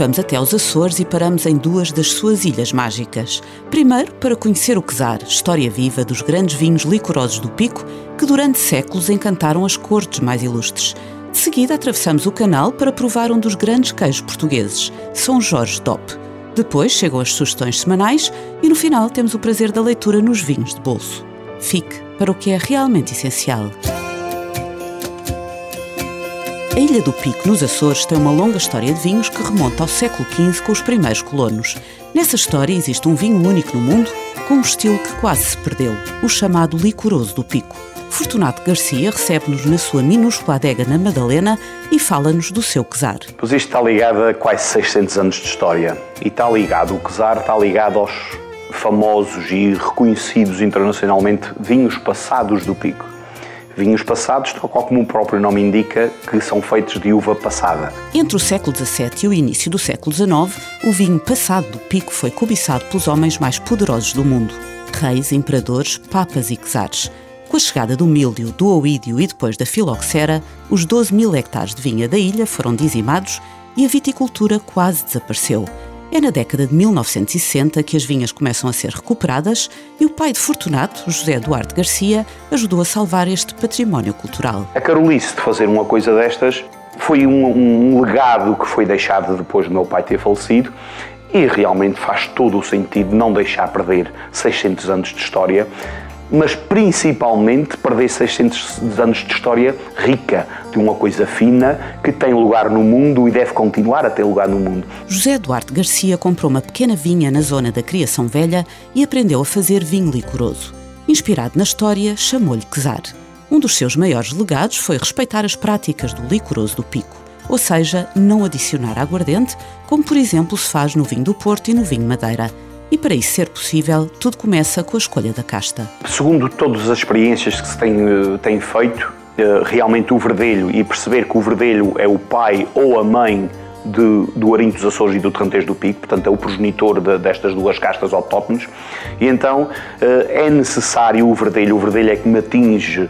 Vamos até aos Açores e paramos em duas das suas ilhas mágicas. Primeiro, para conhecer o Quesar, história viva dos grandes vinhos licorosos do Pico, que durante séculos encantaram as cortes mais ilustres. De seguida, atravessamos o canal para provar um dos grandes queijos portugueses, São Jorge Top. Depois chegam as sugestões semanais e no final temos o prazer da leitura nos vinhos de bolso. Fique para o que é realmente essencial. A Ilha do Pico, nos Açores, tem uma longa história de vinhos que remonta ao século XV com os primeiros colonos. Nessa história existe um vinho único no mundo, com um estilo que quase se perdeu, o chamado licoroso do Pico. Fortunato Garcia recebe-nos na sua minúscula adega na Madalena e fala-nos do seu quesar. Pois isto está ligado a quase 600 anos de história. E está ligado, o quesar está ligado aos famosos e reconhecidos internacionalmente vinhos passados do Pico. Vinhos passados, tal qual como o próprio nome indica, que são feitos de uva passada. Entre o século XVII e o início do século XIX, o vinho passado do Pico foi cobiçado pelos homens mais poderosos do mundo. Reis, imperadores, papas e czares. Com a chegada do míldio, do oídio e depois da filoxera, os 12 mil hectares de vinha da ilha foram dizimados e a viticultura quase desapareceu. É na década de 1960 que as vinhas começam a ser recuperadas e o pai de Fortunato, José Duarte Garcia, ajudou a salvar este património cultural. A carolice de fazer uma coisa destas foi um, um legado que foi deixado depois do meu pai ter falecido e realmente faz todo o sentido não deixar perder 600 anos de história mas principalmente perder 600 anos de história rica, de uma coisa fina que tem lugar no mundo e deve continuar a ter lugar no mundo. José Duarte Garcia comprou uma pequena vinha na zona da Criação Velha e aprendeu a fazer vinho licoroso. Inspirado na história, chamou-lhe Quesar. Um dos seus maiores legados foi respeitar as práticas do licoroso do Pico, ou seja, não adicionar aguardente, como por exemplo se faz no vinho do Porto e no vinho Madeira e para isso ser possível, tudo começa com a escolha da casta. Segundo todas as experiências que se tem, eh, tem feito, eh, realmente o verdelho e perceber que o verdelho é o pai ou a mãe de, do Arinho dos Açores e do Terrantejo do Pico, portanto é o progenitor de, destas duas castas autóctones, e então eh, é necessário o verdelho, o verdelho é que me atinge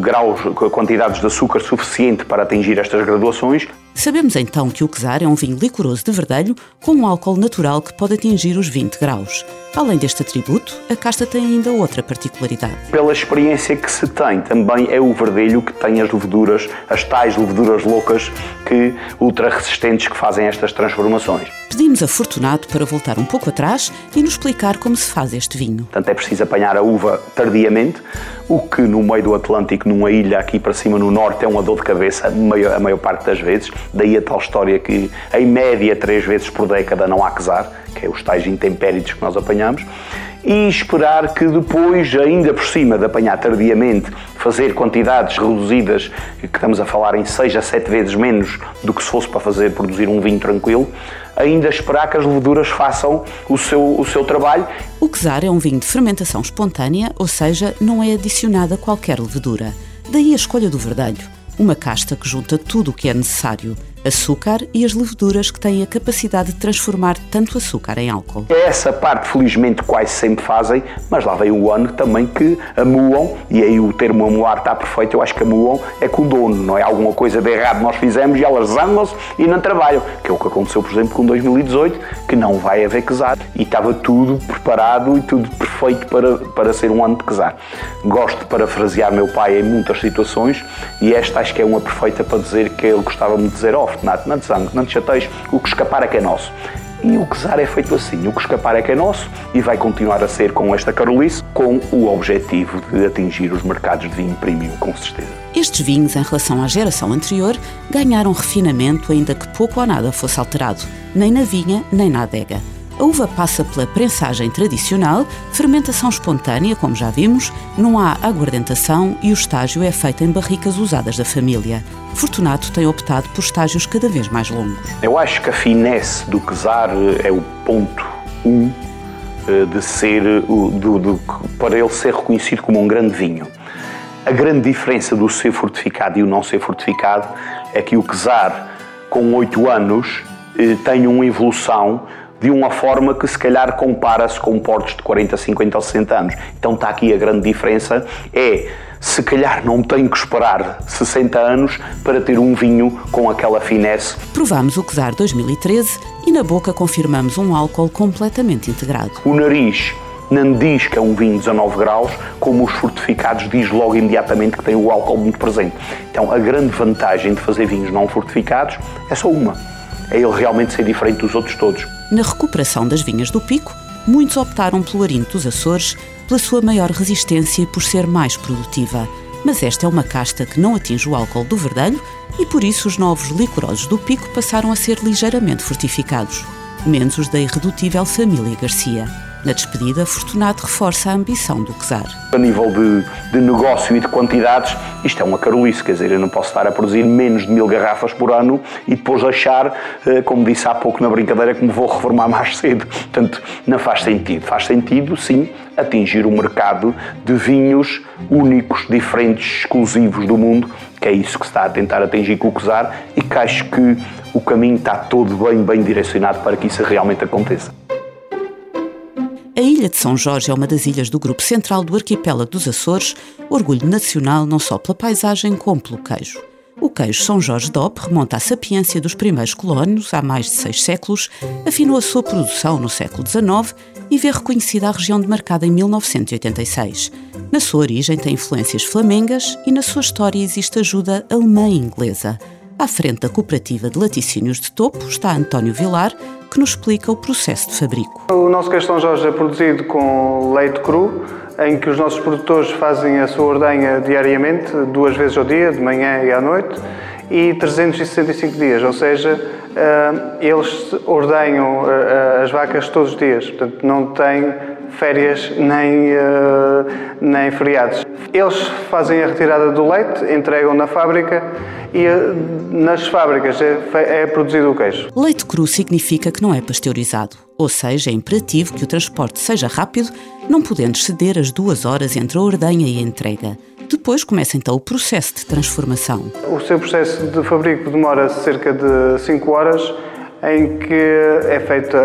graus, quantidades de açúcar suficiente para atingir estas graduações, Sabemos então que o Quesar é um vinho licoroso de verdelho com um álcool natural que pode atingir os 20 graus. Além deste atributo, a casta tem ainda outra particularidade. Pela experiência que se tem, também é o verdelho que tem as leveduras, as tais leveduras loucas que ultra resistentes que fazem estas transformações. Pedimos a Fortunato para voltar um pouco atrás e nos explicar como se faz este vinho. Portanto, é preciso apanhar a uva tardiamente, o que no meio do Atlântico, numa ilha aqui para cima no norte, é uma dor de cabeça a maior parte das vezes. Daí a tal história que, em média, três vezes por década não há quesar, que é os tais intempéritos que nós apanhamos e esperar que depois, ainda por cima de apanhar tardiamente, fazer quantidades reduzidas, que estamos a falar em 6 a 7 vezes menos do que se fosse para fazer produzir um vinho tranquilo, ainda esperar que as leveduras façam o seu, o seu trabalho. O quesar é um vinho de fermentação espontânea, ou seja, não é adicionada qualquer levedura. Daí a escolha do verdelho, uma casta que junta tudo o que é necessário açúcar e as leveduras que têm a capacidade de transformar tanto açúcar em álcool. Essa parte, felizmente, quase sempre fazem, mas lá vem o ano também que amuam, e aí o termo amuar está perfeito, eu acho que amuam é com o dono, não é? Alguma coisa de errado nós fizemos e elas zangam-se e não trabalham, que é o que aconteceu, por exemplo, com 2018, que não vai haver casar e estava tudo preparado e tudo perfeito para, para ser um ano de casar. Gosto de parafrasear meu pai em muitas situações e esta acho que é uma perfeita para dizer que ele gostava-me de dizer, oh, Fortunato, não te zangues, não te chateias, o que escapar é que é nosso. E o quesar é feito assim, o que escapar é que é nosso e vai continuar a ser com esta Carolice, com o objetivo de atingir os mercados de vinho premium, com certeza. Estes vinhos, em relação à geração anterior, ganharam refinamento ainda que pouco ou nada fosse alterado, nem na vinha, nem na adega. A uva passa pela prensagem tradicional, fermentação espontânea, como já vimos, não há aguardentação e o estágio é feito em barricas usadas da família. Fortunato tem optado por estágios cada vez mais longos. Eu acho que a finesse do quesar é o ponto 1 um eh, de ser, de, de, para ele ser reconhecido como um grande vinho. A grande diferença do ser fortificado e o não ser fortificado é que o Quesar, com 8 anos, eh, tem uma evolução de uma forma que se calhar compara-se com portos de 40, 50 ou 60 anos. Então está aqui a grande diferença, é se calhar não tenho que esperar 60 anos para ter um vinho com aquela finesse. Provámos o Quesar 2013 e na boca confirmamos um álcool completamente integrado. O nariz não diz que é um vinho de 19 graus, como os fortificados diz logo imediatamente que tem o álcool muito presente. Então a grande vantagem de fazer vinhos não fortificados é só uma, é ele realmente ser diferente dos outros todos. Na recuperação das vinhas do Pico, muitos optaram pelo Arinto dos Açores pela sua maior resistência e por ser mais produtiva. Mas esta é uma casta que não atinge o álcool do verdelho e por isso os novos licorosos do Pico passaram a ser ligeiramente fortificados, menos os da irredutível família Garcia. Na despedida, Fortunato reforça a ambição do Quesar. A nível de, de, negócio e de quantidades, isto é uma carolice, quer dizer, eu não posso estar a produzir menos de mil garrafas por ano e depois achar, eh, como disse há pouco na brincadeira, que me vou reformar mais cedo. Portanto, não faz sentido. Faz sentido, sim, atingir o mercado de vinhos únicos, diferentes, exclusivos do mundo, que é isso que se está a tentar atingir com o Quesar e que acho que o caminho está todo bem, bem direcionado para que isso realmente aconteça. A Ilha de São Jorge é uma das ilhas do grupo central do arquipélago dos Açores, orgulho nacional não só pela paisagem como pelo queijo. O queijo São Jorge DOP remonta à sapiência dos primeiros colónios há mais de seis séculos, afinou a sua produção no século XIX e vê reconhecida a região demarcada em 1986. Na sua origem tem influências flamengas e na sua história existe ajuda alemã e inglesa. À frente da cooperativa de laticínios de topo está António Vilar, que nos explica o processo de fabrico. O nosso queijo São Jorge é produzido com leite cru, em que os nossos produtores fazem a sua ordenha diariamente, duas vezes ao dia, de manhã e à noite, e 365 dias, ou seja, eh, eles ordenham eh, as vacas todos os dias, portanto não têm férias nem, nem feriados. Eles fazem a retirada do leite, entregam na fábrica e eh, nas fábricas é, é produzido o queijo. Leite cru significa que não é pasteurizado, ou seja, é imperativo que o transporte seja rápido, não podendo exceder as duas horas entre a ordenha e a entrega. Depois começa então o processo de transformação. O seu processo de fabrico demora cerca de 5 horas, em que é feita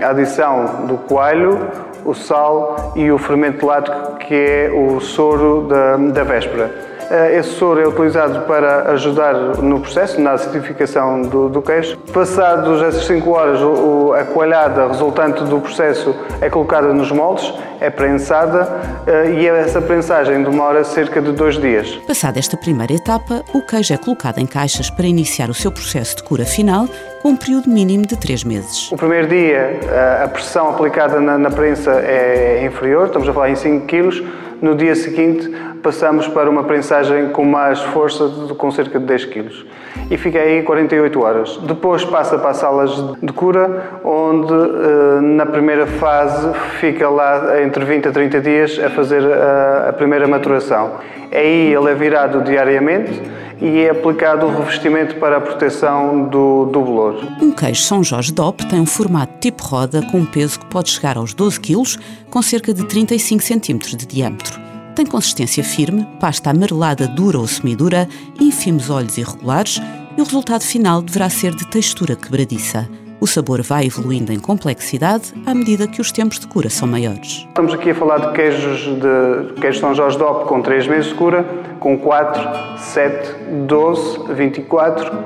a adição do coalho, o sal e o fermento lático, que é o soro da, da véspera. Eh, esse soro é utilizado para ajudar no processo, na acidificação do, do queijo. Passados essas 5 horas, o, a coalhada resultante do processo é colocada nos moldes, é prensada eh, e essa prensagem demora cerca de dois dias. Passada esta primeira etapa, o queijo é colocado em caixas para iniciar o seu processo de cura final, com um período mínimo de 3 meses. O primeiro dia, eh, a pressão aplicada na, na prensa é inferior, estamos a falar em 5 kg. No dia seguinte, passamos para uma prensagem com mais força, com cerca de 10 kg. E fica aí 48 horas. Depois passa para as salas de cura, onde eh, na primeira fase fica lá entre 20 a 30 dias a fazer a, primeira maturação. Aí ele é virado diariamente e é aplicado o revestimento para a proteção do, do bolor. Um queijo São Jorge DOP tem um formato tipo roda com um peso que pode chegar aos 12 kg, com cerca de 35 cm de diâmetro. Tem consistência firme, pasta amarelada dura ou semidura, ínfimos olhos irregulares e o resultado final deverá ser de textura quebradiça. O sabor vai evoluindo em complexidade à medida que os tempos de cura são maiores. Estamos aqui a falar de queijos de queijo São Jorge DOP com 3 meses de cura, com 4, 7, 12, 24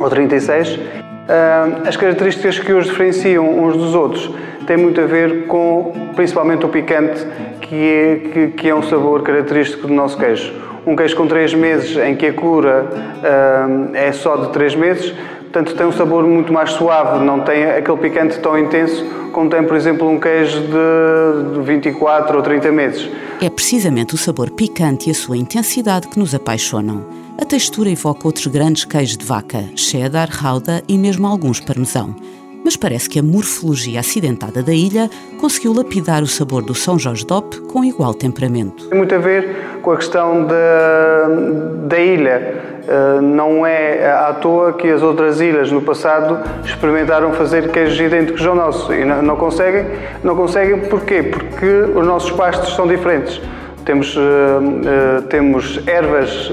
ou 36. Ah, as características que os diferenciam uns dos outros têm muito a ver com, principalmente, o picante que é, que, que é um sabor característico do nosso queijo. Um queijo com 3 meses, em que a cura uh, é só de 3 meses, portanto tem um sabor muito mais suave, não tem aquele picante tão intenso como tem, por exemplo, um queijo de 24 ou 30 meses. É precisamente o sabor picante e a sua intensidade que nos apaixonam. A textura evoca outros grandes queijos de vaca, cheddar, rauda e mesmo alguns parmesão. Mas parece que a morfologia acidentada da ilha conseguiu lapidar o sabor do São Jorge DOP com igual temperamento. Tem muito a ver com a questão da, da ilha. Uh, não é à toa que as outras ilhas no passado experimentaram fazer queijos idênticos ao nosso e não, conseguem. Não conseguem porquê? Porque os nossos pastos são diferentes. Temos, uh, uh, temos ervas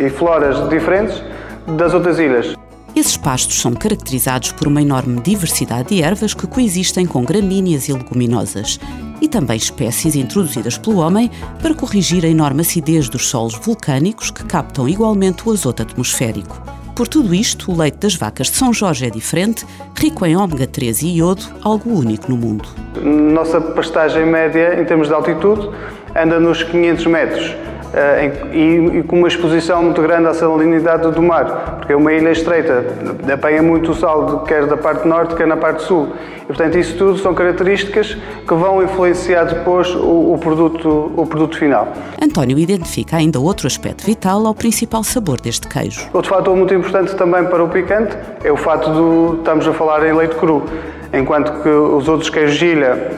e floras diferentes das outras ilhas. Esses pastos são caracterizados por uma enorme diversidade de ervas que coexistem com gramíneas e leguminosas, e também espécies introduzidas pelo homem para corrigir a enorme acidez dos solos vulcânicos que captam igualmente o azoto atmosférico. Por tudo isto, o leite das vacas de São Jorge é diferente, rico em ômega 3 e iodo, algo único no mundo. Nossa pastagem média, em termos de altitude, anda nos 500 metros. Eh, e, com uma exposição muito grande à salinidade do mar, porque é uma ilha estreita, apanha muito o sal, quer da parte norte, quer na parte sul. E, portanto, isso tudo são características que vão influenciar depois o, o, produto, o produto final. António identifica ainda outro aspecto vital ao principal sabor deste queijo. Outro fator muito importante também para o picante é o fato de estamos a falar em leite cru, enquanto que os outros queijos de ilha,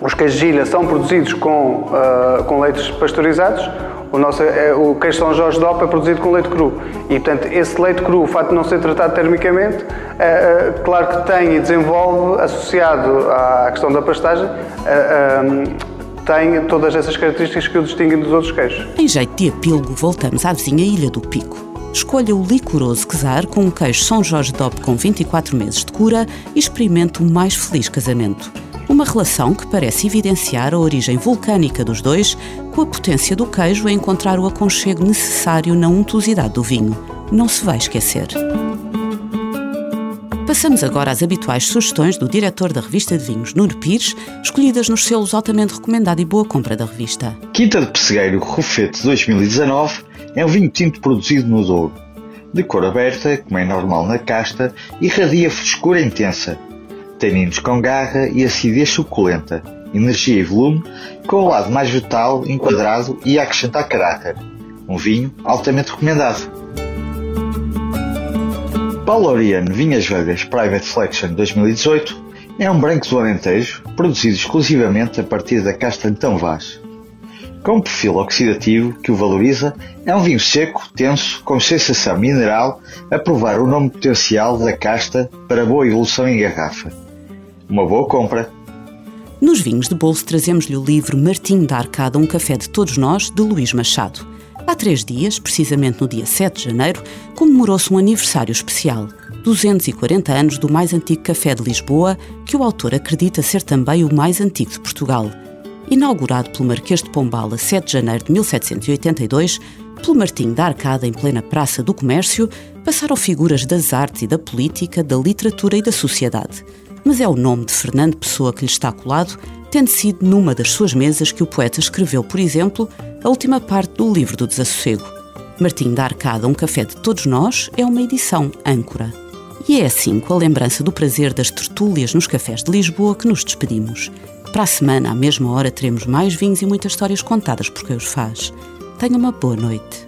os queijos de ilha são produzidos com, uh, com leites pasteurizados, o, nosso, é, o queijo São Jorge DOP é produzido com leite cru. E, portanto, esse leite cru, o facto de não ser tratado termicamente, é, é, claro que tem e desenvolve, associado à questão da pastagem, é, tem todas essas características que o distinguem dos outros queijos. Em jeito de epílogo, voltamos à vizinha Ilha do Pico. Escolha o licoroso quesar com um queijo São Jorge DOP com 24 meses de cura e experimente o mais feliz casamento. Uma relação que parece evidenciar a origem vulcânica dos dois, com a potência do queijo a encontrar o aconchego necessário na untuosidade do vinho. Não se vai esquecer. Passamos agora às habituais sugestões do diretor da revista de vinhos, Nuno Pires, escolhidas nos selos altamente recomendado e boa compra da revista. Quinta de Pessegueiro Rufete 2019 é um vinho tinto produzido no Douro. De cor aberta, como é normal na casta, irradia frescura intensa, taninos com garra e acidez suculenta, energia e volume, com o lado mais vegetal, enquadrado e a acrescentar caráter. Um vinho altamente recomendado. Paulo Oriano Vinhas Velhas Private Selection 2018 é um branco do Alentejo, produzido exclusivamente a partir da casta de Tão Vaz. Com um perfil oxidativo que o valoriza, é um vinho seco, tenso, com sensação mineral, a provar o nome potencial da casta para boa evolução em garrafa. Uma boa compra. Nos vinhos de bolso trazemos-lhe o livro Martim da Arcada, um café de todos nós, de Luís Machado. Há três dias, precisamente no dia 7 de janeiro, comemorou-se um aniversário especial. 240 anos do mais antigo café de Lisboa, que o autor acredita ser também o mais antigo de Portugal. Inaugurado pelo Marquês de Pombal a 7 de janeiro de 1782, pelo Martim da Arcada em plena Praça do Comércio, passaram figuras das artes e da política, da literatura e da sociedade mas é o nome de Fernando Pessoa que lhe está colado, tendo sido numa das suas mesas que o poeta escreveu, por exemplo, a última parte do livro do Desassossego. Martim da Arcada, Um Café de Todos Nós, é uma edição âncora. E é assim, com a lembrança do prazer das tertúlias nos cafés de Lisboa, que nos despedimos. Para a semana, à mesma hora, teremos mais vinhos e muitas histórias contadas por quem os faz. Tenha uma boa noite.